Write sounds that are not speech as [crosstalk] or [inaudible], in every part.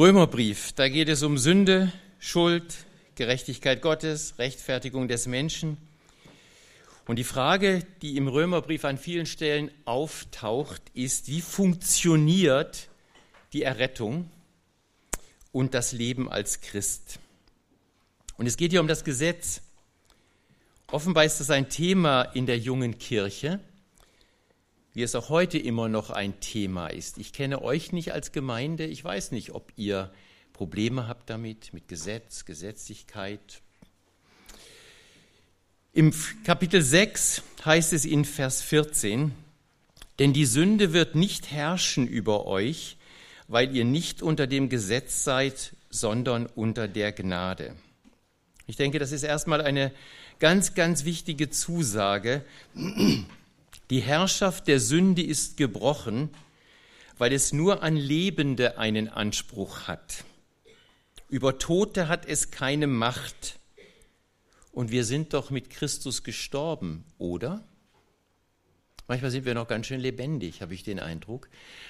Römerbrief, da geht es um Sünde, Schuld, Gerechtigkeit Gottes, Rechtfertigung des Menschen. Und die Frage, die im Römerbrief an vielen Stellen auftaucht, ist, wie funktioniert die Errettung und das Leben als Christ? Und es geht hier um das Gesetz. Offenbar ist das ein Thema in der jungen Kirche, wie es auch heute immer noch ein Thema ist. Ich kenne euch nicht als Gemeinde, ich weiß nicht, ob ihr Probleme habt damit, mit Gesetz, Gesetzlichkeit. Im Kapitel 6 heißt es in Vers 14, denn die Sünde wird nicht herrschen über euch, weil ihr nicht unter dem Gesetz seid, sondern unter der Gnade. Ich denke, das ist erstmal eine ganz, ganz wichtige Zusage. Die Herrschaft der Sünde ist gebrochen, weil es nur an Lebende einen Anspruch hat. Über Tote hat es keine Macht. Und wir sind doch mit Christus gestorben, oder? Manchmal sind wir noch ganz schön lebendig, habe ich den Eindruck.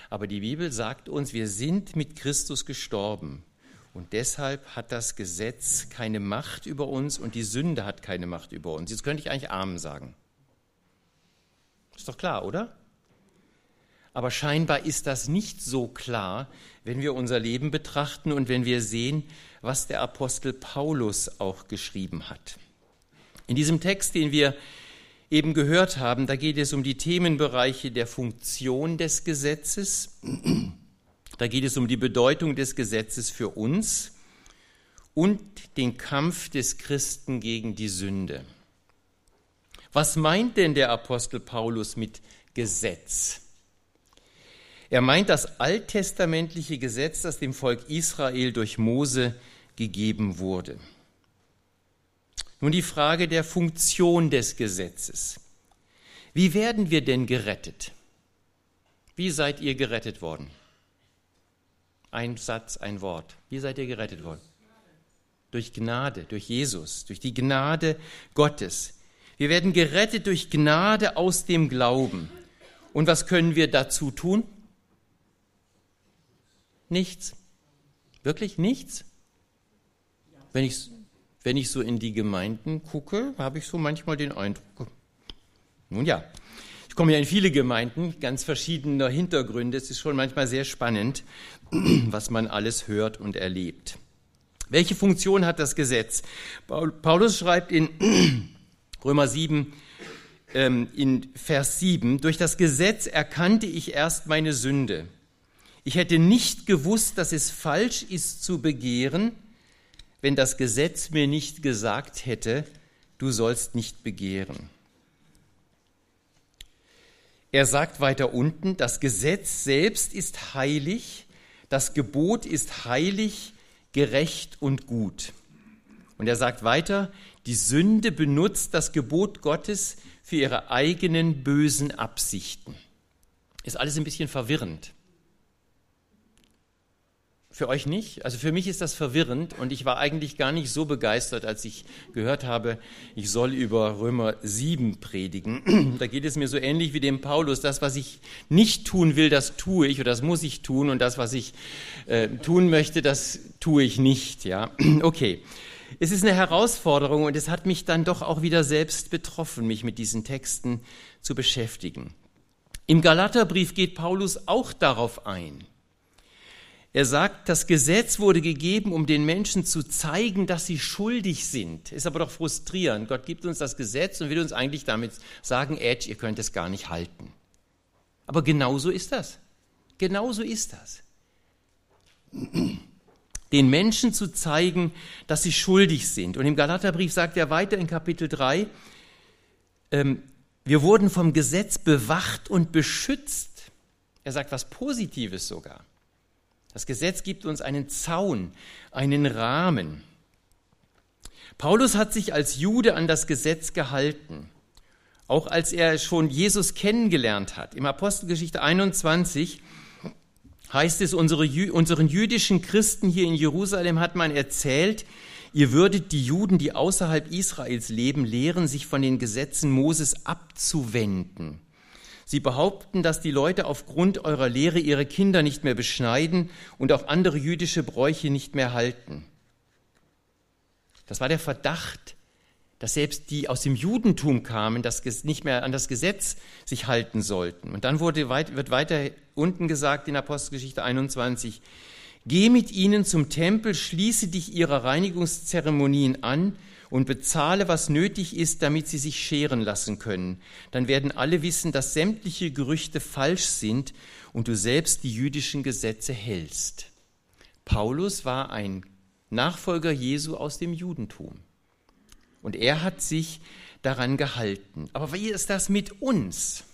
Aber die Bibel sagt uns, wir sind mit Christus gestorben. Und deshalb hat das Gesetz keine Macht über uns und die Sünde hat keine Macht über uns. Jetzt könnte ich eigentlich Amen sagen. Ist doch klar, oder? Aber scheinbar ist das nicht so klar, wenn wir unser Leben betrachten und wenn wir sehen, was der Apostel Paulus auch geschrieben hat. In diesem Text, den wir eben gehört haben, da geht es um die Themenbereiche der Funktion des Gesetzes, da geht es um die Bedeutung des Gesetzes für uns und den Kampf des Christen gegen die Sünde. Was meint denn der Apostel Paulus mit Gesetz? Er meint das alttestamentliche Gesetz, das dem Volk Israel durch Mose gegeben wurde. Nun die Frage der Funktion des Gesetzes. Wie werden wir denn gerettet? Wie seid ihr gerettet worden? Ein Satz, ein Wort. Wie seid ihr gerettet worden? Durch Gnade, durch Jesus, durch die Gnade Gottes. Wir werden gerettet durch Gnade aus dem Glauben. Und was können wir dazu tun? Nichts. Wirklich nichts? Wenn ich, wenn ich so in die Gemeinden gucke, habe ich so manchmal den Eindruck. Nun ja, ich komme ja in viele Gemeinden, ganz verschiedener Hintergründe. Es ist schon manchmal sehr spannend, [clears throat] was man alles hört und erlebt. Welche Funktion hat das Gesetz? Paulus schreibt in Römer 7, ähm, in Vers 7, durch das Gesetz erkannte ich erst meine Sünde ich hätte nicht gewusst, dass es falsch ist zu begehren, wenn das Gesetz mir nicht gesagt hätte, du sollst nicht begehren. Er sagt weiter unten, das Gesetz selbst ist heilig, das Gebot ist heilig, gerecht und gut. Und er sagt weiter, die Sünde benutzt das Gebot Gottes für ihre eigenen bösen Absichten. Ist alles ein bisschen verwirrend. Für euch nicht? Also für mich ist das verwirrend und ich war eigentlich gar nicht so begeistert, als ich gehört habe, ich soll über Römer 7 predigen. [clears throat] Da geht es mir so ähnlich wie dem Paulus. Das, was ich nicht tun will, das tue ich oder das muss ich tun und das, was ich äh, tun möchte, das tue ich nicht. Ja, [clears throat] okay. Es ist eine Herausforderung und es hat mich dann doch auch wieder selbst betroffen, mich mit diesen Texten zu beschäftigen. Im Galaterbrief geht Paulus auch darauf ein. Er sagt, das Gesetz wurde gegeben, um den Menschen zu zeigen, dass sie schuldig sind. Ist aber doch frustrierend. Gott gibt uns das Gesetz und will uns eigentlich damit sagen, Edge, ihr könnt es gar nicht halten. Aber genauso ist das. Genauso ist das. Den Menschen zu zeigen, dass sie schuldig sind. Und im Galaterbrief sagt er weiter in Kapitel 3, ähm, wir wurden vom Gesetz bewacht und beschützt. Er sagt was Positives sogar. Das Gesetz gibt uns einen Zaun, einen Rahmen. Paulus hat sich als Jude an das Gesetz gehalten, auch als er schon Jesus kennengelernt hat. Im Apostelgeschichte 21 heißt es, unsere, unseren jüdischen Christen hier in Jerusalem hat man erzählt, ihr würdet die Juden, die außerhalb Israels leben, lehren, sich von den Gesetzen Moses abzuwenden. Sie behaupten, dass die Leute aufgrund eurer Lehre ihre Kinder nicht mehr beschneiden und auch andere jüdische Bräuche nicht mehr halten. Das war der Verdacht, dass selbst die aus dem Judentum kamen, das nicht mehr an das Gesetz sich halten sollten. Und dann wurde, wird weiter unten gesagt in Apostelgeschichte 21, Geh mit ihnen zum Tempel, schließe dich ihrer Reinigungszeremonien an und bezahle, was nötig ist, damit sie sich scheren lassen können. Dann werden alle wissen, dass sämtliche Gerüchte falsch sind und du selbst die jüdischen Gesetze hältst. Paulus war ein Nachfolger Jesu aus dem Judentum. Und er hat sich daran gehalten. Aber wie ist das mit uns?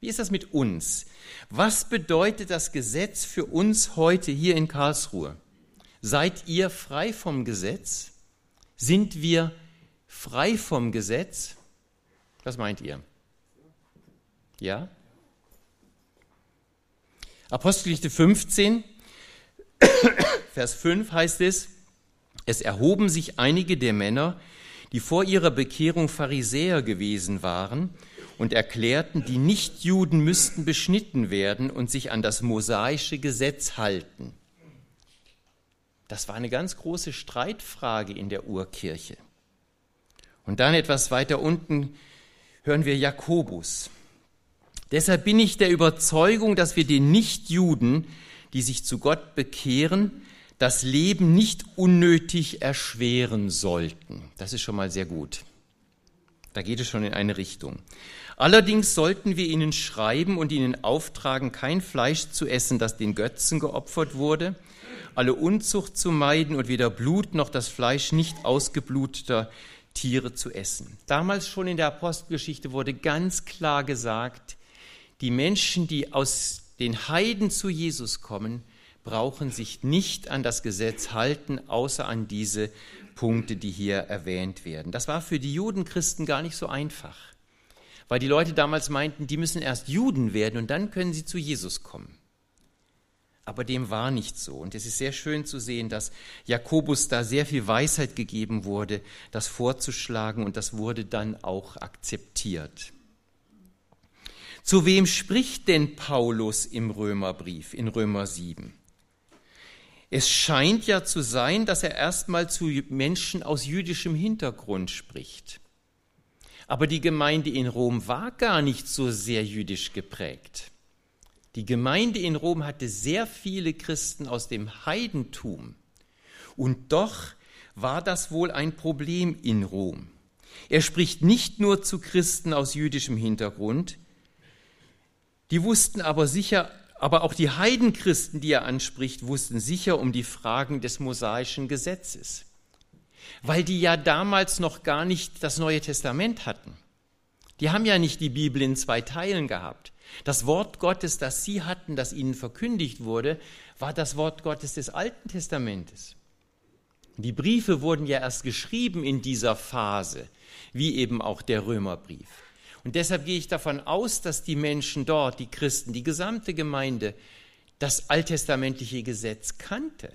Wie ist das mit uns? Was bedeutet das Gesetz für uns heute hier in Karlsruhe? Seid ihr frei vom Gesetz? Sind wir frei vom Gesetz? Was meint ihr? Ja? Apostelgeschichte 15, [coughs] Vers 5 heißt es, es erhoben sich einige der Männer, die vor ihrer Bekehrung Pharisäer gewesen waren und erklärten, die Nichtjuden müssten beschnitten werden und sich an das mosaische Gesetz halten. Das war eine ganz große Streitfrage in der Urkirche. Und dann etwas weiter unten hören wir Jakobus. Deshalb bin ich der Überzeugung, dass wir den Nichtjuden, die sich zu Gott bekehren, das Leben nicht unnötig erschweren sollten. Das ist schon mal sehr gut. Da geht es schon in eine Richtung. Allerdings sollten wir ihnen schreiben und ihnen auftragen, kein Fleisch zu essen, das den Götzen geopfert wurde, alle Unzucht zu meiden und weder Blut noch das Fleisch nicht ausgebluteter Tiere zu essen. Damals schon in der Apostelgeschichte wurde ganz klar gesagt, die Menschen, die aus den Heiden zu Jesus kommen, brauchen sich nicht an das Gesetz halten, außer an diese Punkte, die hier erwähnt werden. Das war für die Judenchristen gar nicht so einfach, weil die Leute damals meinten, die müssen erst Juden werden und dann können sie zu Jesus kommen. Aber dem war nicht so. Und es ist sehr schön zu sehen, dass Jakobus da sehr viel Weisheit gegeben wurde, das vorzuschlagen und das wurde dann auch akzeptiert. Zu wem spricht denn Paulus im Römerbrief, in Römer 7? Es scheint ja zu sein, dass er erstmal zu Menschen aus jüdischem Hintergrund spricht. Aber die Gemeinde in Rom war gar nicht so sehr jüdisch geprägt. Die Gemeinde in Rom hatte sehr viele Christen aus dem Heidentum. Und doch war das wohl ein Problem in Rom. Er spricht nicht nur zu Christen aus jüdischem Hintergrund, die wussten aber sicher, aber auch die Heidenchristen, die er anspricht, wussten sicher um die Fragen des mosaischen Gesetzes, weil die ja damals noch gar nicht das Neue Testament hatten. Die haben ja nicht die Bibel in zwei Teilen gehabt. Das Wort Gottes, das sie hatten, das ihnen verkündigt wurde, war das Wort Gottes des Alten Testamentes. Die Briefe wurden ja erst geschrieben in dieser Phase, wie eben auch der Römerbrief. Und deshalb gehe ich davon aus, dass die Menschen dort, die Christen, die gesamte Gemeinde, das alttestamentliche Gesetz kannte.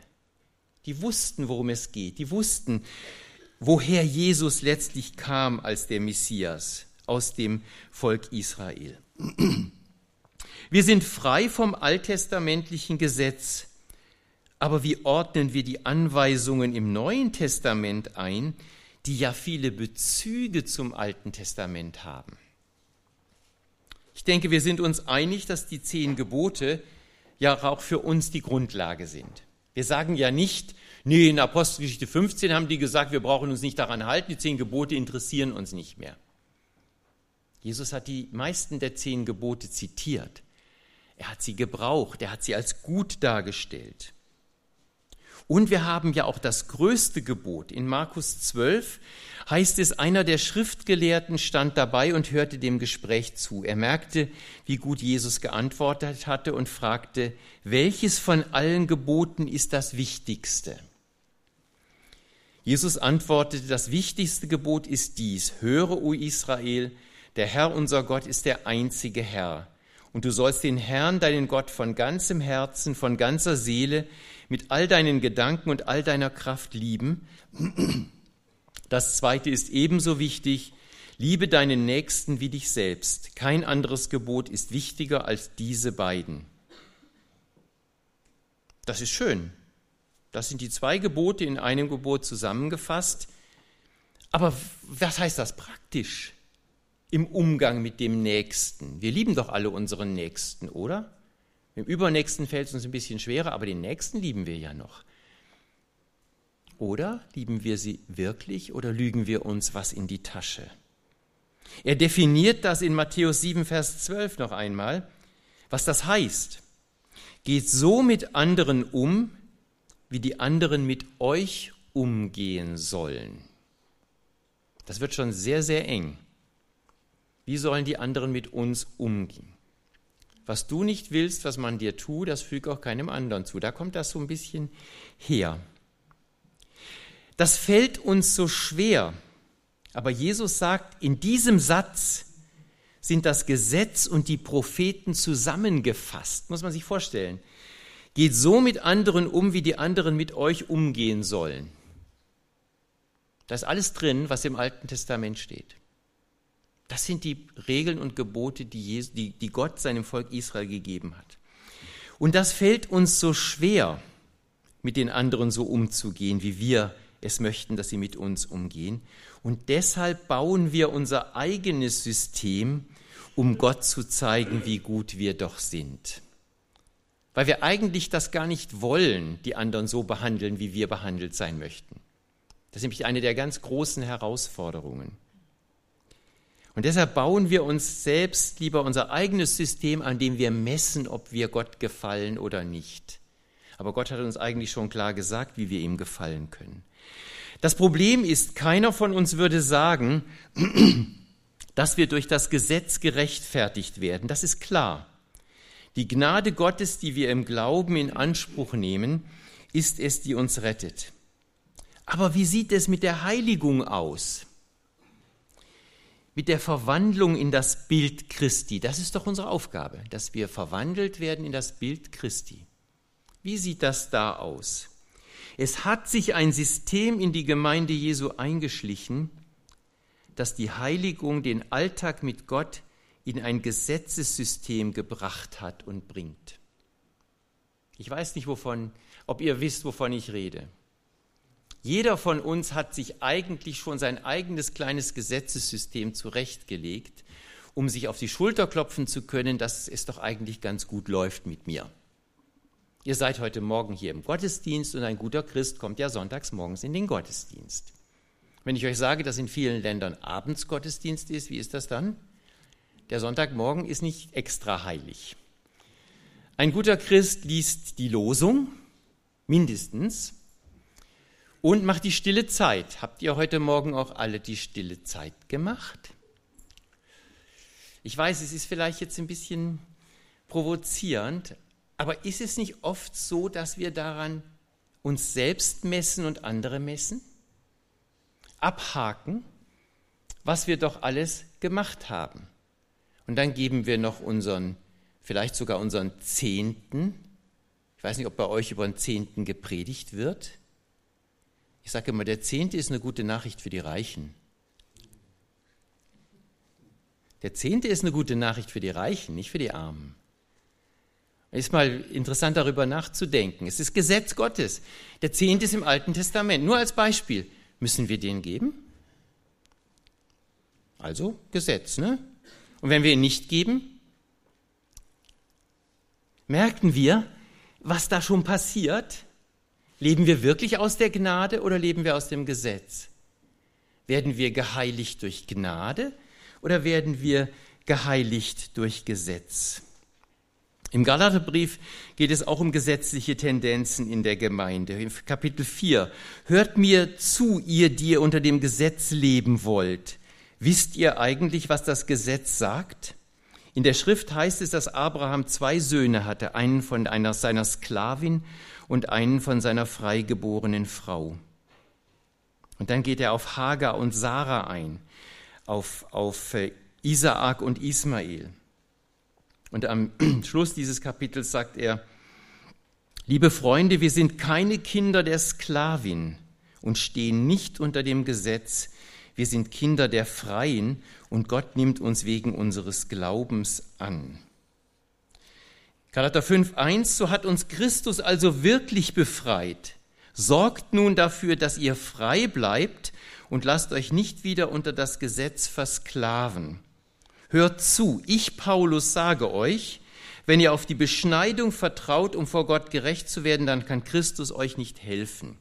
Die wussten, worum es geht. Die wussten, woher Jesus letztlich kam als der Messias aus dem Volk Israel. Wir sind frei vom alttestamentlichen Gesetz, aber wie ordnen wir die Anweisungen im Neuen Testament ein, die ja viele Bezüge zum Alten Testament haben? Ich denke, wir sind uns einig, dass die zehn Gebote ja auch für uns die Grundlage sind. Wir sagen ja nicht, nee, in Apostelgeschichte 15 haben die gesagt, wir brauchen uns nicht daran halten, die zehn Gebote interessieren uns nicht mehr. Jesus hat die meisten der zehn Gebote zitiert. Er hat sie gebraucht, er hat sie als gut dargestellt. Und wir haben ja auch das größte Gebot. In Markus 12 heißt es, einer der Schriftgelehrten stand dabei und hörte dem Gespräch zu. Er merkte, wie gut Jesus geantwortet hatte und fragte, welches von allen Geboten ist das wichtigste? Jesus antwortete, das wichtigste Gebot ist dies, höre, o Israel, der Herr unser Gott ist der einzige Herr. Und du sollst den Herrn, deinen Gott, von ganzem Herzen, von ganzer Seele, mit all deinen Gedanken und all deiner Kraft lieben. Das zweite ist ebenso wichtig. Liebe deinen Nächsten wie dich selbst. Kein anderes Gebot ist wichtiger als diese beiden. Das ist schön. Das sind die zwei Gebote in einem Gebot zusammengefasst. Aber was heißt das praktisch im Umgang mit dem Nächsten? Wir lieben doch alle unseren Nächsten, oder? Im Übernächsten fällt es uns ein bisschen schwerer, aber den Nächsten lieben wir ja noch. Oder lieben wir sie wirklich oder lügen wir uns was in die Tasche? Er definiert das in Matthäus 7, Vers 12 noch einmal, was das heißt. Geht so mit anderen um, wie die anderen mit euch umgehen sollen. Das wird schon sehr, sehr eng. Wie sollen die anderen mit uns umgehen? Was du nicht willst, was man dir tut, das füge auch keinem anderen zu. Da kommt das so ein bisschen her. Das fällt uns so schwer, aber Jesus sagt, in diesem Satz sind das Gesetz und die Propheten zusammengefasst, muss man sich vorstellen. Geht so mit anderen um, wie die anderen mit euch umgehen sollen. Da ist alles drin, was im Alten Testament steht. Das sind die Regeln und Gebote, die, Jesus, die, die Gott seinem Volk Israel gegeben hat. Und das fällt uns so schwer, mit den anderen so umzugehen, wie wir es möchten, dass sie mit uns umgehen. Und deshalb bauen wir unser eigenes System, um Gott zu zeigen, wie gut wir doch sind. Weil wir eigentlich das gar nicht wollen, die anderen so behandeln, wie wir behandelt sein möchten. Das ist nämlich eine der ganz großen Herausforderungen. Und deshalb bauen wir uns selbst lieber unser eigenes System, an dem wir messen, ob wir Gott gefallen oder nicht. Aber Gott hat uns eigentlich schon klar gesagt, wie wir ihm gefallen können. Das Problem ist, keiner von uns würde sagen, [clears throat] dass wir durch das Gesetz gerechtfertigt werden. Das ist klar. Die Gnade Gottes, die wir im Glauben in Anspruch nehmen, ist es, die uns rettet. Aber wie sieht es mit der Heiligung aus? Mit der Verwandlung in das Bild Christi. Das ist doch unsere Aufgabe, dass wir verwandelt werden in das Bild Christi. Wie sieht das da aus? Es hat sich ein System in die Gemeinde Jesu eingeschlichen, das die Heiligung, den Alltag mit Gott in ein Gesetzessystem gebracht hat und bringt. Ich weiß nicht, wovon, ob ihr wisst, wovon ich rede. Jeder von uns hat sich eigentlich schon sein eigenes kleines Gesetzessystem zurechtgelegt, um sich auf die Schulter klopfen zu können, dass es doch eigentlich ganz gut läuft mit mir. Ihr seid heute Morgen hier im Gottesdienst und ein guter Christ kommt ja sonntags morgens in den Gottesdienst. Wenn ich euch sage, dass in vielen Ländern abends Gottesdienst ist, wie ist das dann? Der Sonntagmorgen ist nicht extra heilig. Ein guter Christ liest die Losung, mindestens, und macht die stille Zeit. Habt ihr heute Morgen auch alle die stille Zeit gemacht? Ich weiß, es ist vielleicht jetzt ein bisschen provozierend, aber ist es nicht oft so, dass wir daran uns selbst messen und andere messen? Abhaken, was wir doch alles gemacht haben. Und dann geben wir noch unseren, vielleicht sogar unseren Zehnten. Ich weiß nicht, ob bei euch über den Zehnten gepredigt wird. Ich sage immer, der Zehnte ist eine gute Nachricht für die Reichen. Der Zehnte ist eine gute Nachricht für die Reichen, nicht für die Armen. Ist mal interessant darüber nachzudenken. Es ist Gesetz Gottes. Der Zehnte ist im Alten Testament. Nur als Beispiel. Müssen wir den geben? Also Gesetz, ne? Und wenn wir ihn nicht geben, merken wir, was da schon passiert? Leben wir wirklich aus der Gnade oder leben wir aus dem Gesetz? Werden wir geheiligt durch Gnade oder werden wir geheiligt durch Gesetz? Im Galaterbrief geht es auch um gesetzliche Tendenzen in der Gemeinde. Im Kapitel 4. Hört mir zu, ihr, die ihr unter dem Gesetz leben wollt. Wisst ihr eigentlich, was das Gesetz sagt? In der Schrift heißt es, dass Abraham zwei Söhne hatte, einen von einer seiner Sklavin und einen von seiner freigeborenen Frau. Und dann geht er auf Hagar und Sarah ein, auf, auf äh, Isaak und Ismael. Und am [clears throat] Schluss dieses Kapitels sagt er, liebe Freunde, wir sind keine Kinder der Sklavin und stehen nicht unter dem Gesetz, Wir sind Kinder der Freien und Gott nimmt uns wegen unseres Glaubens an. Galater 5.1, so hat uns Christus also wirklich befreit. Sorgt nun dafür, dass ihr frei bleibt und lasst euch nicht wieder unter das Gesetz versklaven. Hört zu, ich Paulus sage euch, wenn ihr auf die Beschneidung vertraut, um vor Gott gerecht zu werden, dann kann Christus euch nicht helfen.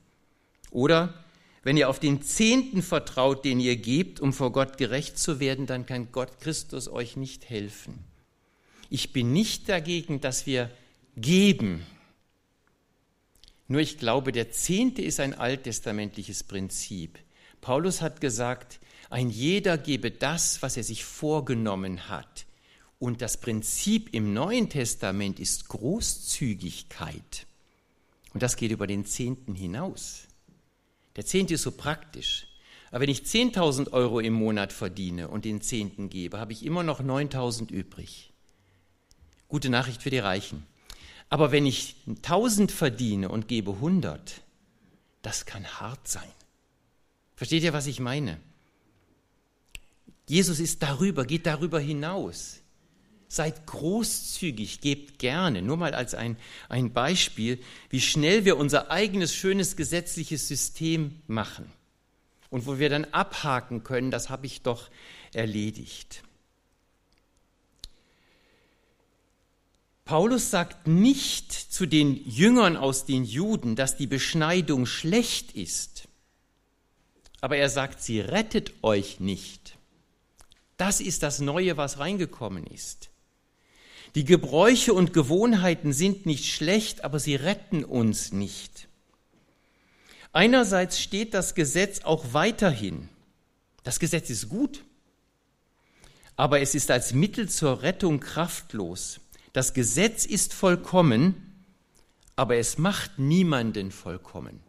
Oder wenn ihr auf den Zehnten vertraut, den ihr gebt, um vor Gott gerecht zu werden, dann kann Gott Christus euch nicht helfen. Ich bin nicht dagegen, dass wir geben. Nur ich glaube, der Zehnte ist ein alttestamentliches Prinzip. Paulus hat gesagt, ein jeder gebe das, was er sich vorgenommen hat. Und das Prinzip im Neuen Testament ist Großzügigkeit. Und das geht über den Zehnten hinaus. Der Zehnte ist so praktisch. Aber wenn ich 10.000 Euro im Monat verdiene und den Zehnten gebe, habe ich immer noch 9.000 übrig. Gute Nachricht für die Reichen. Aber wenn ich 1.000 verdiene und gebe 100, das kann hart sein. Versteht ihr, was ich meine? Jesus ist darüber, geht darüber hinaus. Seid großzügig, gebt gerne. Nur mal als ein, ein Beispiel, wie schnell wir unser eigenes schönes gesetzliches System machen und wo wir dann abhaken können, das habe ich doch erledigt. Paulus sagt nicht zu den Jüngern aus den Juden, dass die Beschneidung schlecht ist, aber er sagt, sie rettet euch nicht. Das ist das Neue, was reingekommen ist. Die Gebräuche und Gewohnheiten sind nicht schlecht, aber sie retten uns nicht. Einerseits steht das Gesetz auch weiterhin. Das Gesetz ist gut, aber es ist als Mittel zur Rettung kraftlos. Das Gesetz ist vollkommen, aber es macht niemanden vollkommen.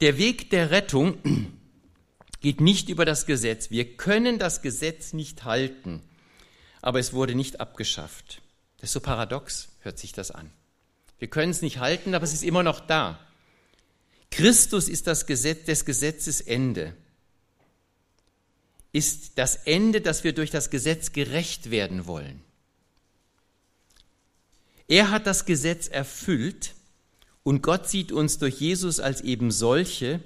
Der Weg der Rettung [clears throat] geht nicht über das Gesetz. Wir können das Gesetz nicht halten, aber es wurde nicht abgeschafft. Das ist so paradox, hört sich das an. Wir können es nicht halten, aber es ist immer noch da. Christus ist das Gesetz des Gesetzes Ende. Ist das Ende, dass wir durch das Gesetz gerecht werden wollen. Er hat das Gesetz erfüllt und Gott sieht uns durch Jesus als eben solche,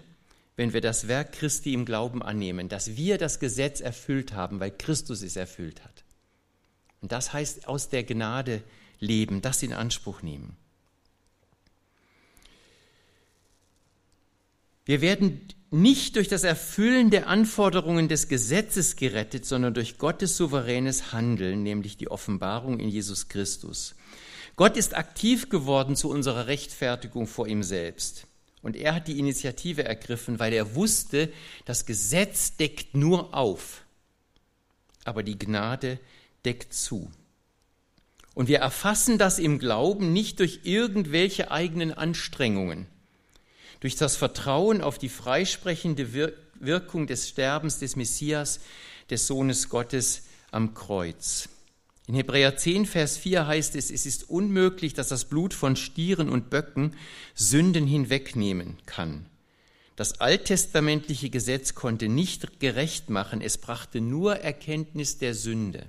wenn wir das Werk Christi im Glauben annehmen, dass wir das Gesetz erfüllt haben, weil Christus es erfüllt hat. Und das heißt aus der Gnade leben, das in Anspruch nehmen. Wir werden nicht durch das Erfüllen der Anforderungen des Gesetzes gerettet, sondern durch Gottes souveränes Handeln, nämlich die Offenbarung in Jesus Christus. Gott ist aktiv geworden zu unserer Rechtfertigung vor ihm selbst. Und er hat die Initiative ergriffen, weil er wusste, das Gesetz deckt nur auf, aber die Gnade deckt zu. Und wir erfassen das im Glauben nicht durch irgendwelche eigenen Anstrengungen, durch das Vertrauen auf die freisprechende Wirkung des Sterbens des Messias, des Sohnes Gottes am Kreuz. In Hebräer 10, Vers 4 heißt es, es ist unmöglich, dass das Blut von Stieren und Böcken Sünden hinwegnehmen kann. Das alttestamentliche Gesetz konnte nicht gerecht machen, es brachte nur Erkenntnis der Sünde.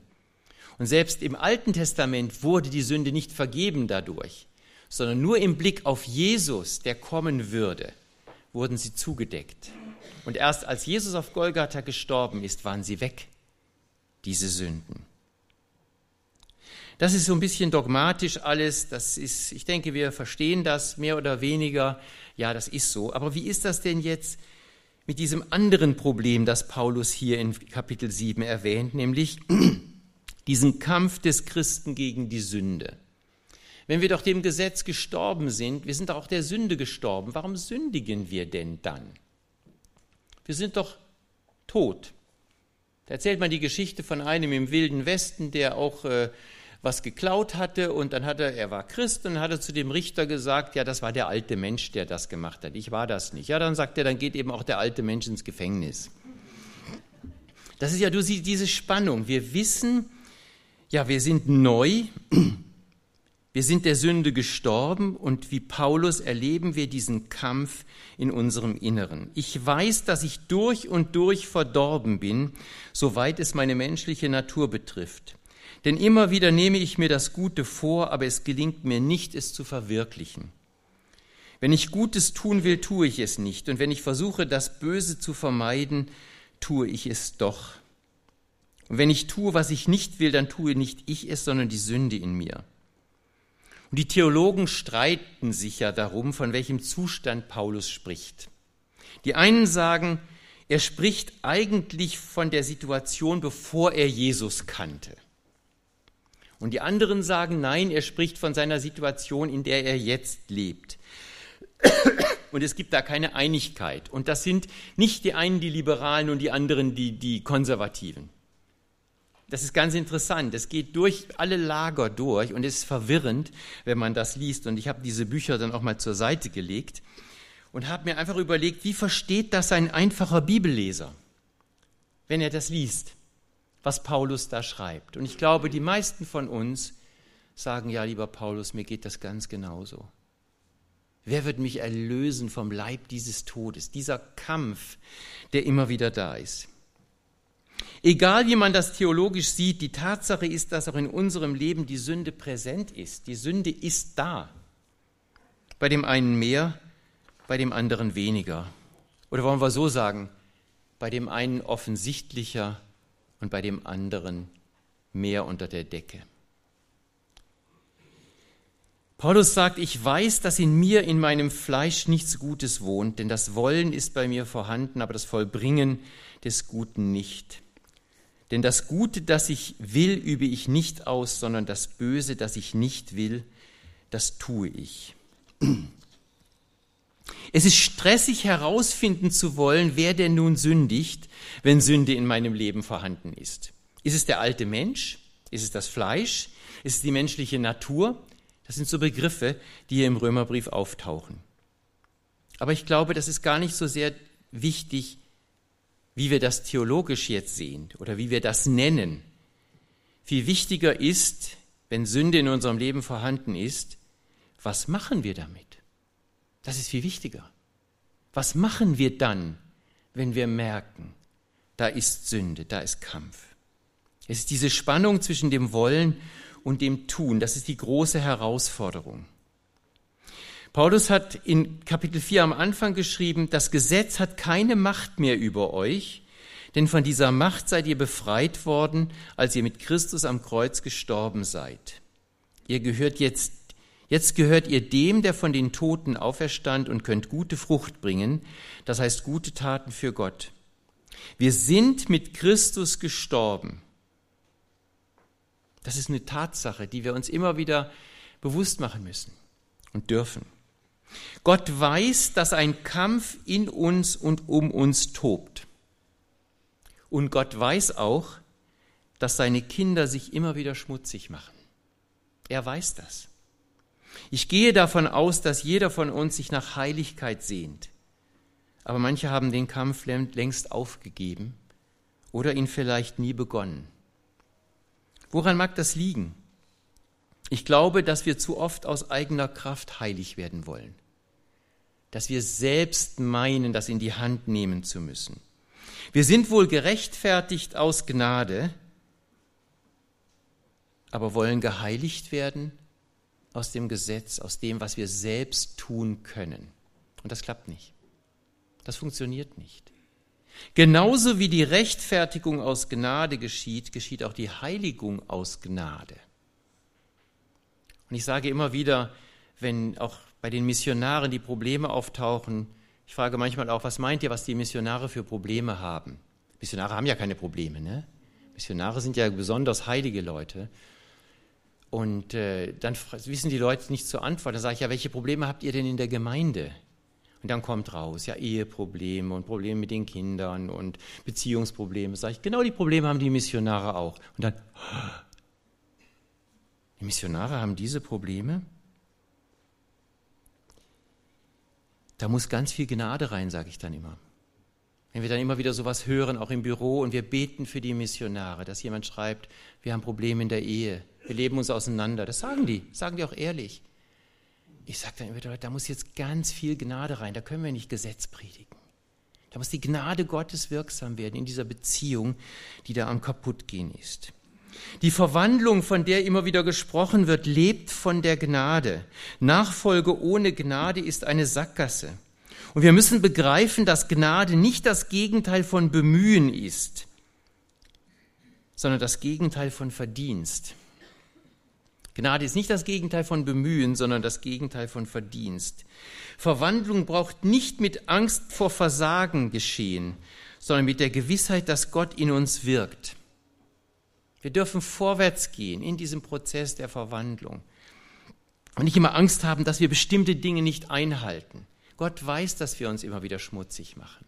Und selbst im Alten Testament wurde die Sünde nicht vergeben dadurch, sondern nur im Blick auf Jesus, der kommen würde, wurden sie zugedeckt. Und erst als Jesus auf Golgatha gestorben ist, waren sie weg, diese Sünden. Das ist so ein bisschen dogmatisch alles. Das ist, ich denke, wir verstehen das mehr oder weniger. Ja, das ist so. Aber wie ist das denn jetzt mit diesem anderen Problem, das Paulus hier in Kapitel 7 erwähnt, nämlich [clears throat] diesen Kampf des Christen gegen die Sünde? Wenn wir doch dem Gesetz gestorben sind, wir sind auch der Sünde gestorben, warum sündigen wir denn dann? Wir sind doch tot. Da erzählt man die Geschichte von einem im wilden Westen, der auch äh, was geklaut hatte und dann hat er, er war Christ und hat er zu dem Richter gesagt, ja, das war der alte Mensch, der das gemacht hat. Ich war das nicht. Ja, dann sagt er, dann geht eben auch der alte Mensch ins Gefängnis. Das ist ja, du siehst diese Spannung. Wir wissen, ja, wir sind neu. Wir sind der Sünde gestorben und wie Paulus erleben wir diesen Kampf in unserem Inneren. Ich weiß, dass ich durch und durch verdorben bin, soweit es meine menschliche Natur betrifft. Denn immer wieder nehme ich mir das Gute vor, aber es gelingt mir nicht, es zu verwirklichen. Wenn ich Gutes tun will, tue ich es nicht. Und wenn ich versuche, das Böse zu vermeiden, tue ich es doch. Und wenn ich tue, was ich nicht will, dann tue nicht ich es, sondern die Sünde in mir. Und die Theologen streiten sich ja darum, von welchem Zustand Paulus spricht. Die einen sagen, er spricht eigentlich von der Situation, bevor er Jesus kannte. Und die anderen sagen, nein, er spricht von seiner Situation, in der er jetzt lebt. Und es gibt da keine Einigkeit. Und das sind nicht die einen die Liberalen und die anderen die, die Konservativen. Das ist ganz interessant. Es geht durch alle Lager durch und es ist verwirrend, wenn man das liest. Und ich habe diese Bücher dann auch mal zur Seite gelegt und habe mir einfach überlegt, wie versteht das ein einfacher Bibelleser, wenn er das liest, was Paulus da schreibt. Und ich glaube, die meisten von uns sagen, ja, lieber Paulus, mir geht das ganz genauso. Wer wird mich erlösen vom Leib dieses Todes, dieser Kampf, der immer wieder da ist? Egal wie man das theologisch sieht, die Tatsache ist, dass auch in unserem Leben die Sünde präsent ist. Die Sünde ist da. Bei dem einen mehr, bei dem anderen weniger. Oder wollen wir so sagen, bei dem einen offensichtlicher und bei dem anderen mehr unter der Decke. Paulus sagt, ich weiß, dass in mir, in meinem Fleisch nichts Gutes wohnt, denn das Wollen ist bei mir vorhanden, aber das Vollbringen des Guten nicht. Denn das Gute, das ich will, übe ich nicht aus, sondern das Böse, das ich nicht will, das tue ich. Es ist stressig herausfinden zu wollen, wer denn nun sündigt, wenn Sünde in meinem Leben vorhanden ist. Ist es der alte Mensch? Ist es das Fleisch? Ist es die menschliche Natur? Das sind so Begriffe, die hier im Römerbrief auftauchen. Aber ich glaube, das ist gar nicht so sehr wichtig, wie wir das theologisch jetzt sehen oder wie wir das nennen. Viel wichtiger ist, wenn Sünde in unserem Leben vorhanden ist, was machen wir damit? Das ist viel wichtiger. Was machen wir dann, wenn wir merken, da ist Sünde, da ist Kampf? Es ist diese Spannung zwischen dem Wollen und dem Tun, das ist die große Herausforderung. Paulus hat in Kapitel 4 am Anfang geschrieben, das Gesetz hat keine Macht mehr über euch, denn von dieser Macht seid ihr befreit worden, als ihr mit Christus am Kreuz gestorben seid. Ihr gehört jetzt, jetzt gehört ihr dem, der von den Toten auferstand und könnt gute Frucht bringen, das heißt gute Taten für Gott. Wir sind mit Christus gestorben. Das ist eine Tatsache, die wir uns immer wieder bewusst machen müssen und dürfen. Gott weiß, dass ein Kampf in uns und um uns tobt. Und Gott weiß auch, dass seine Kinder sich immer wieder schmutzig machen. Er weiß das. Ich gehe davon aus, dass jeder von uns sich nach Heiligkeit sehnt. Aber manche haben den Kampf längst aufgegeben oder ihn vielleicht nie begonnen. Woran mag das liegen? Ich glaube, dass wir zu oft aus eigener Kraft heilig werden wollen, dass wir selbst meinen, das in die Hand nehmen zu müssen. Wir sind wohl gerechtfertigt aus Gnade, aber wollen geheiligt werden aus dem Gesetz, aus dem, was wir selbst tun können. Und das klappt nicht. Das funktioniert nicht. Genauso wie die Rechtfertigung aus Gnade geschieht, geschieht auch die Heiligung aus Gnade. Und ich sage immer wieder, wenn auch bei den Missionaren die Probleme auftauchen, ich frage manchmal auch, was meint ihr, was die Missionare für Probleme haben? Missionare haben ja keine Probleme, ne? Missionare sind ja besonders heilige Leute. Und äh, dann wissen die Leute nicht zur Antwort. Dann sage ich, ja, welche Probleme habt ihr denn in der Gemeinde? Und dann kommt raus, ja, Eheprobleme und Probleme mit den Kindern und Beziehungsprobleme. Sage ich, genau die Probleme haben die Missionare auch. Und dann, die Missionare haben diese Probleme? Da muss ganz viel Gnade rein, sage ich dann immer. Wenn wir dann immer wieder sowas hören, auch im Büro, und wir beten für die Missionare, dass jemand schreibt, wir haben Probleme in der Ehe. Wir leben uns auseinander. Das sagen die, sagen die auch ehrlich. Ich sage dann immer, da muss jetzt ganz viel Gnade rein, da können wir nicht Gesetz predigen. Da muss die Gnade Gottes wirksam werden in dieser Beziehung, die da am kaputtgehen ist. Die Verwandlung, von der immer wieder gesprochen wird, lebt von der Gnade. Nachfolge ohne Gnade ist eine Sackgasse. Und wir müssen begreifen, dass Gnade nicht das Gegenteil von Bemühen ist, sondern das Gegenteil von Verdienst. Gnade ist nicht das Gegenteil von Bemühen, sondern das Gegenteil von Verdienst. Verwandlung braucht nicht mit Angst vor Versagen geschehen, sondern mit der Gewissheit, dass Gott in uns wirkt. Wir dürfen vorwärts gehen in diesem Prozess der Verwandlung und nicht immer Angst haben, dass wir bestimmte Dinge nicht einhalten. Gott weiß, dass wir uns immer wieder schmutzig machen.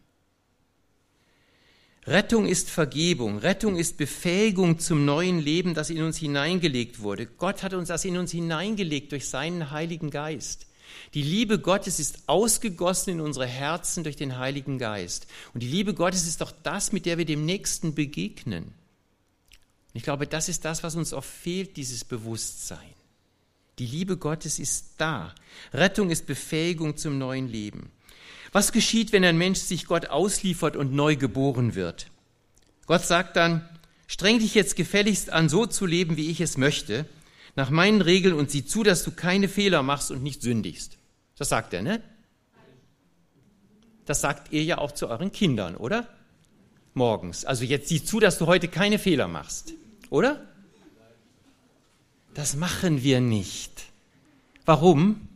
Rettung ist Vergebung, Rettung ist Befähigung zum neuen Leben, das in uns hineingelegt wurde. Gott hat uns das in uns hineingelegt durch seinen Heiligen Geist. Die Liebe Gottes ist ausgegossen in unsere Herzen durch den Heiligen Geist. Und die Liebe Gottes ist doch das, mit der wir dem Nächsten begegnen. Ich glaube, das ist das, was uns oft fehlt, dieses Bewusstsein. Die Liebe Gottes ist da. Rettung ist Befähigung zum neuen Leben. Was geschieht, wenn ein Mensch sich Gott ausliefert und neu geboren wird? Gott sagt dann, streng dich jetzt gefälligst an, so zu leben, wie ich es möchte, nach meinen Regeln und sieh zu, dass du keine Fehler machst und nicht sündigst. Das sagt er, ne? Das sagt ihr ja auch zu euren Kindern, oder? Morgens. Also jetzt sieh zu, dass du heute keine Fehler machst, oder? Das machen wir nicht. Warum?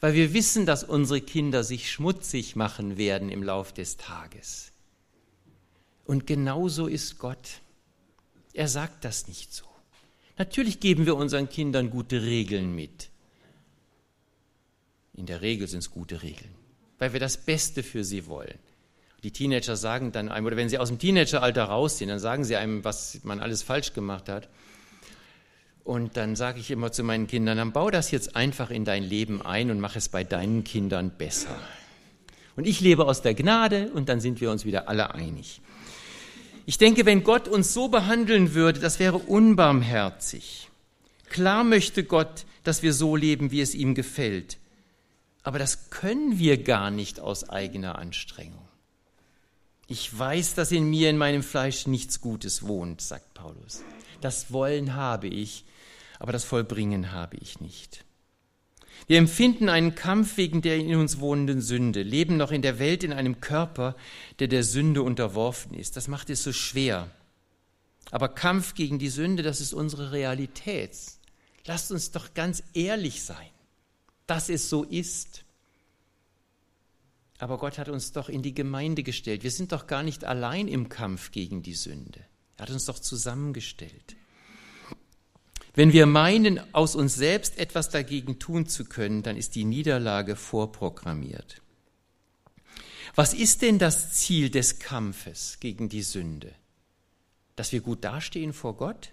Weil wir wissen, dass unsere Kinder sich schmutzig machen werden im Lauf des Tages. Und genauso ist Gott. Er sagt das nicht so. Natürlich geben wir unseren Kindern gute Regeln mit. In der Regel sind es gute Regeln, weil wir das Beste für sie wollen. Die Teenager sagen dann einem, oder wenn sie aus dem Teenageralter rausziehen, dann sagen sie einem, was man alles falsch gemacht hat. Und dann sage ich immer zu meinen Kindern, dann bau das jetzt einfach in dein Leben ein und mach es bei deinen Kindern besser. Und ich lebe aus der Gnade und dann sind wir uns wieder alle einig. Ich denke, wenn Gott uns so behandeln würde, das wäre unbarmherzig. Klar möchte Gott, dass wir so leben, wie es ihm gefällt. Aber das können wir gar nicht aus eigener Anstrengung. Ich weiß, dass in mir, in meinem Fleisch nichts Gutes wohnt, sagt Paulus. Das Wollen habe ich, aber das Vollbringen habe ich nicht. Wir empfinden einen Kampf wegen der in uns wohnenden Sünde, leben noch in der Welt in einem Körper, der der Sünde unterworfen ist. Das macht es so schwer. Aber Kampf gegen die Sünde, das ist unsere Realität. Lasst uns doch ganz ehrlich sein, dass es so ist. Aber Gott hat uns doch in die Gemeinde gestellt. Wir sind doch gar nicht allein im Kampf gegen die Sünde. Er hat uns doch zusammengestellt. Wenn wir meinen, aus uns selbst etwas dagegen tun zu können, dann ist die Niederlage vorprogrammiert. Was ist denn das Ziel des Kampfes gegen die Sünde? Dass wir gut dastehen vor Gott?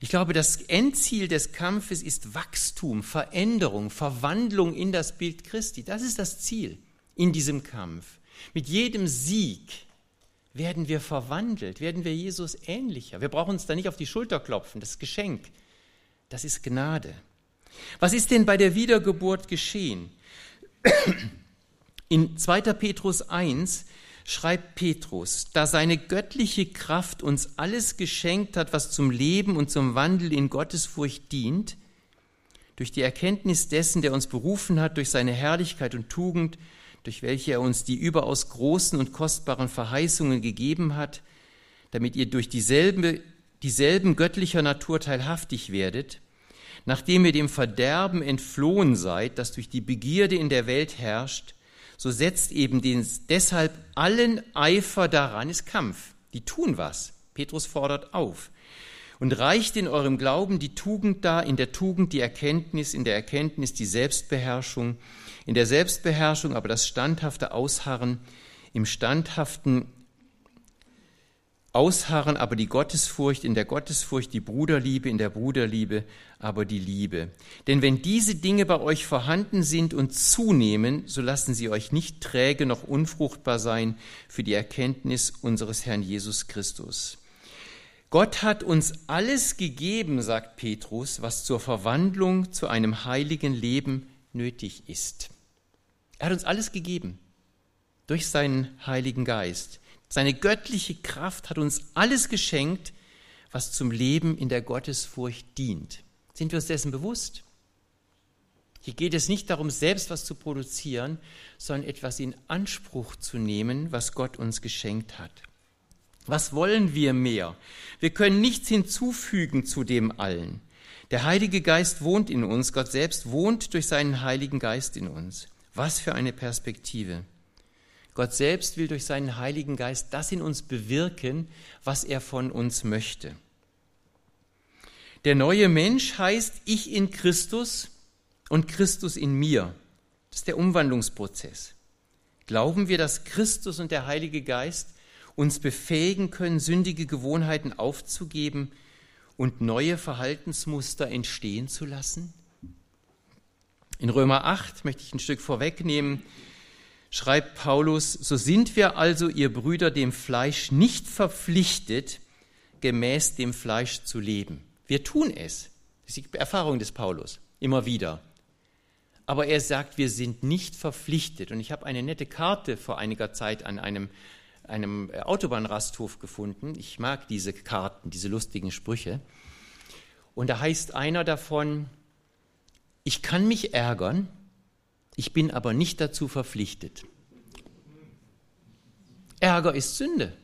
Ich glaube, das Endziel des Kampfes ist Wachstum, Veränderung, Verwandlung in das Bild Christi. Das ist das Ziel in diesem Kampf. Mit jedem Sieg werden wir verwandelt, werden wir Jesus ähnlicher. Wir brauchen uns da nicht auf die Schulter klopfen, das ist Geschenk, das ist Gnade. Was ist denn bei der Wiedergeburt geschehen? In 2. Petrus 1 schreibt Petrus, da seine göttliche Kraft uns alles geschenkt hat, was zum Leben und zum Wandel in Gottesfurcht dient, durch die Erkenntnis dessen, der uns berufen hat, durch seine Herrlichkeit und Tugend, durch welche er uns die überaus großen und kostbaren Verheißungen gegeben hat, damit ihr durch dieselbe, dieselben göttlicher Natur teilhaftig werdet, nachdem ihr dem Verderben entflohen seid, das durch die Begierde in der Welt herrscht, so setzt eben den, deshalb allen Eifer daran, ist Kampf. Die tun was. Petrus fordert auf. Und reicht in eurem Glauben die Tugend dar, in der Tugend die Erkenntnis, in der Erkenntnis die Selbstbeherrschung, in der Selbstbeherrschung aber das standhafte Ausharren, im standhaften Ausharren aber die Gottesfurcht, in der Gottesfurcht die Bruderliebe, in der Bruderliebe aber die Liebe. Denn wenn diese Dinge bei euch vorhanden sind und zunehmen, so lassen sie euch nicht träge noch unfruchtbar sein für die Erkenntnis unseres Herrn Jesus Christus. Gott hat uns alles gegeben, sagt Petrus, was zur Verwandlung zu einem heiligen Leben nötig ist. Er hat uns alles gegeben durch seinen Heiligen Geist. Seine göttliche Kraft hat uns alles geschenkt, was zum Leben in der Gottesfurcht dient. Sind wir uns dessen bewusst? Hier geht es nicht darum, selbst was zu produzieren, sondern etwas in Anspruch zu nehmen, was Gott uns geschenkt hat. Was wollen wir mehr? Wir können nichts hinzufügen zu dem allen. Der Heilige Geist wohnt in uns, Gott selbst wohnt durch seinen Heiligen Geist in uns. Was für eine Perspektive. Gott selbst will durch seinen Heiligen Geist das in uns bewirken, was er von uns möchte. Der neue Mensch heißt ich in Christus und Christus in mir. Das ist der Umwandlungsprozess. Glauben wir, dass Christus und der Heilige Geist uns befähigen können, sündige Gewohnheiten aufzugeben und neue Verhaltensmuster entstehen zu lassen? In Römer 8 möchte ich ein Stück vorwegnehmen schreibt Paulus, so sind wir also, ihr Brüder, dem Fleisch nicht verpflichtet, gemäß dem Fleisch zu leben. Wir tun es. Das ist die Erfahrung des Paulus, immer wieder. Aber er sagt, wir sind nicht verpflichtet. Und ich habe eine nette Karte vor einiger Zeit an einem, einem Autobahnrasthof gefunden. Ich mag diese Karten, diese lustigen Sprüche. Und da heißt einer davon, ich kann mich ärgern, ich bin aber nicht dazu verpflichtet. Ärger ist Sünde.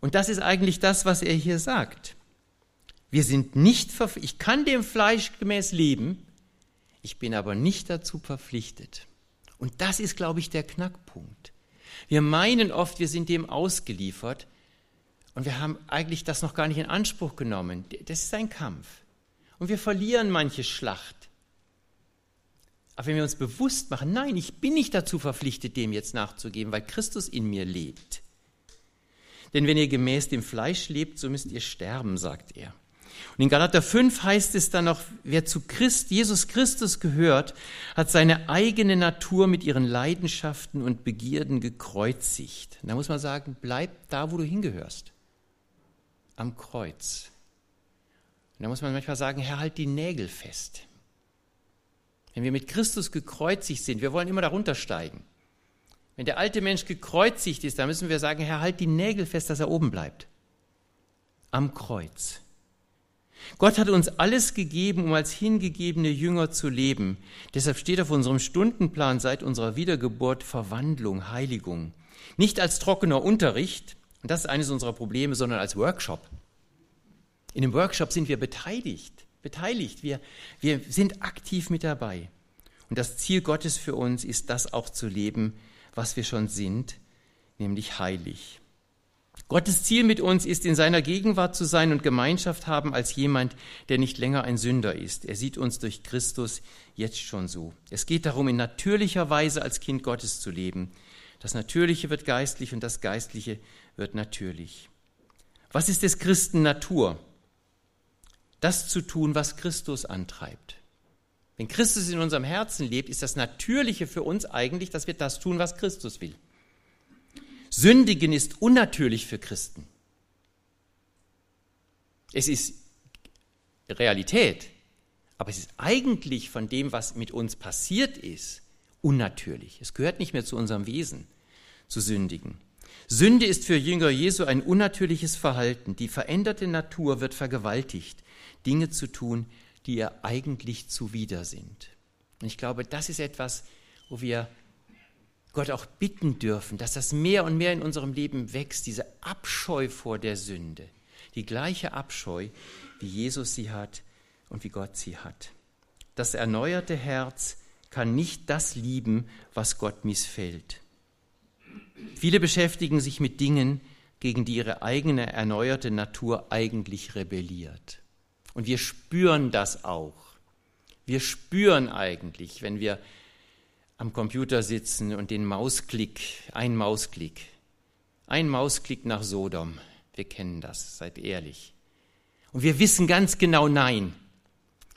Und das ist eigentlich das, was er hier sagt. Wir sind nicht verpflichtet. Ich kann dem Fleisch gemäß leben, ich bin aber nicht dazu verpflichtet. Und das ist, glaube ich, der Knackpunkt. Wir meinen oft, wir sind dem ausgeliefert und wir haben eigentlich das noch gar nicht in Anspruch genommen. Das ist ein Kampf. Und wir verlieren manche Schlacht. Aber wenn wir uns bewusst machen, nein, ich bin nicht dazu verpflichtet, dem jetzt nachzugeben, weil Christus in mir lebt. Denn wenn ihr gemäß dem Fleisch lebt, so müsst ihr sterben, sagt er. Und in Galater 5 heißt es dann noch, wer zu Christ, Jesus Christus gehört, hat seine eigene Natur mit ihren Leidenschaften und Begierden gekreuzigt. da muss man sagen, bleib da, wo du hingehörst. Am Kreuz. Und da muss man manchmal sagen, Herr, halt die Nägel fest. Wenn wir mit Christus gekreuzigt sind, wir wollen immer darunter steigen. Wenn der alte Mensch gekreuzigt ist, dann müssen wir sagen, Herr, halt die Nägel fest, dass er oben bleibt. Am Kreuz. Gott hat uns alles gegeben, um als hingegebene Jünger zu leben. Deshalb steht auf unserem Stundenplan seit unserer Wiedergeburt Verwandlung, Heiligung. Nicht als trockener Unterricht, und das ist eines unserer Probleme, sondern als Workshop. In dem Workshop sind wir beteiligt beteiligt. Wir, wir sind aktiv mit dabei. Und das Ziel Gottes für uns ist, das auch zu leben, was wir schon sind, nämlich heilig. Gottes Ziel mit uns ist, in seiner Gegenwart zu sein und Gemeinschaft haben als jemand, der nicht länger ein Sünder ist. Er sieht uns durch Christus jetzt schon so. Es geht darum, in natürlicher Weise als Kind Gottes zu leben. Das Natürliche wird geistlich und das Geistliche wird natürlich. Was ist des Christen Natur? Das zu tun, was Christus antreibt. Wenn Christus in unserem Herzen lebt, ist das Natürliche für uns eigentlich, dass wir das tun, was Christus will. Sündigen ist unnatürlich für Christen. Es ist Realität, aber es ist eigentlich von dem, was mit uns passiert ist, unnatürlich. Es gehört nicht mehr zu unserem Wesen, zu sündigen. Sünde ist für Jünger Jesu ein unnatürliches Verhalten. Die veränderte Natur wird vergewaltigt. Dinge zu tun, die ihr eigentlich zuwider sind. Und ich glaube, das ist etwas, wo wir Gott auch bitten dürfen, dass das mehr und mehr in unserem Leben wächst, diese Abscheu vor der Sünde, die gleiche Abscheu, wie Jesus sie hat und wie Gott sie hat. Das erneuerte Herz kann nicht das lieben, was Gott missfällt. Viele beschäftigen sich mit Dingen, gegen die ihre eigene erneuerte Natur eigentlich rebelliert. Und wir spüren das auch. Wir spüren eigentlich, wenn wir am Computer sitzen und den Mausklick, ein Mausklick, ein Mausklick nach Sodom. Wir kennen das, seid ehrlich. Und wir wissen ganz genau, nein.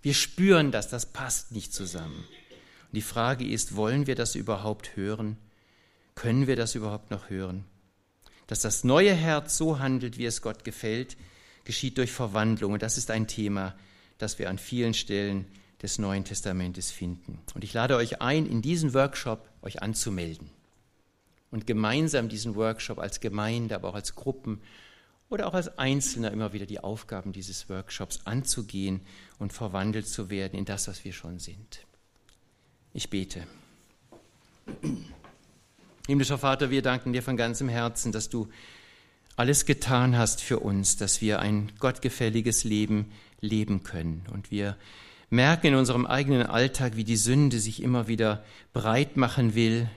Wir spüren das, das passt nicht zusammen. Und die Frage ist, wollen wir das überhaupt hören? Können wir das überhaupt noch hören? Dass das neue Herz so handelt, wie es Gott gefällt, geschieht durch Verwandlung. Und das ist ein Thema, das wir an vielen Stellen des Neuen Testamentes finden. Und ich lade euch ein, in diesen Workshop euch anzumelden und gemeinsam diesen Workshop als Gemeinde, aber auch als Gruppen oder auch als Einzelner immer wieder die Aufgaben dieses Workshops anzugehen und verwandelt zu werden in das, was wir schon sind. Ich bete. Himmlischer Vater, wir danken dir von ganzem Herzen, dass du alles getan hast für uns, dass wir ein gottgefälliges Leben leben können. Und wir merken in unserem eigenen Alltag, wie die Sünde sich immer wieder breit machen will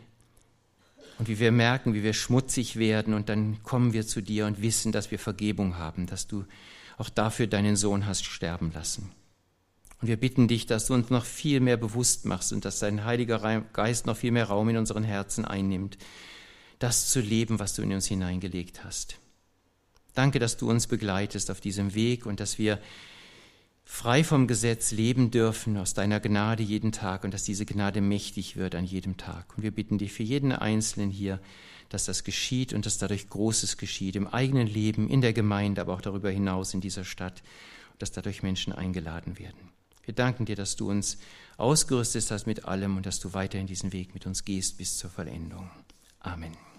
und wie wir merken, wie wir schmutzig werden. Und dann kommen wir zu dir und wissen, dass wir Vergebung haben, dass du auch dafür deinen Sohn hast sterben lassen. Und wir bitten dich, dass du uns noch viel mehr bewusst machst und dass dein Heiliger Geist noch viel mehr Raum in unseren Herzen einnimmt, das zu leben, was du in uns hineingelegt hast. Danke, dass du uns begleitest auf diesem Weg und dass wir frei vom Gesetz leben dürfen, aus deiner Gnade jeden Tag und dass diese Gnade mächtig wird an jedem Tag. Und wir bitten dich für jeden Einzelnen hier, dass das geschieht und dass dadurch Großes geschieht, im eigenen Leben, in der Gemeinde, aber auch darüber hinaus in dieser Stadt, dass dadurch Menschen eingeladen werden. Wir danken dir, dass du uns ausgerüstet hast mit allem und dass du weiterhin diesen Weg mit uns gehst bis zur Vollendung. Amen.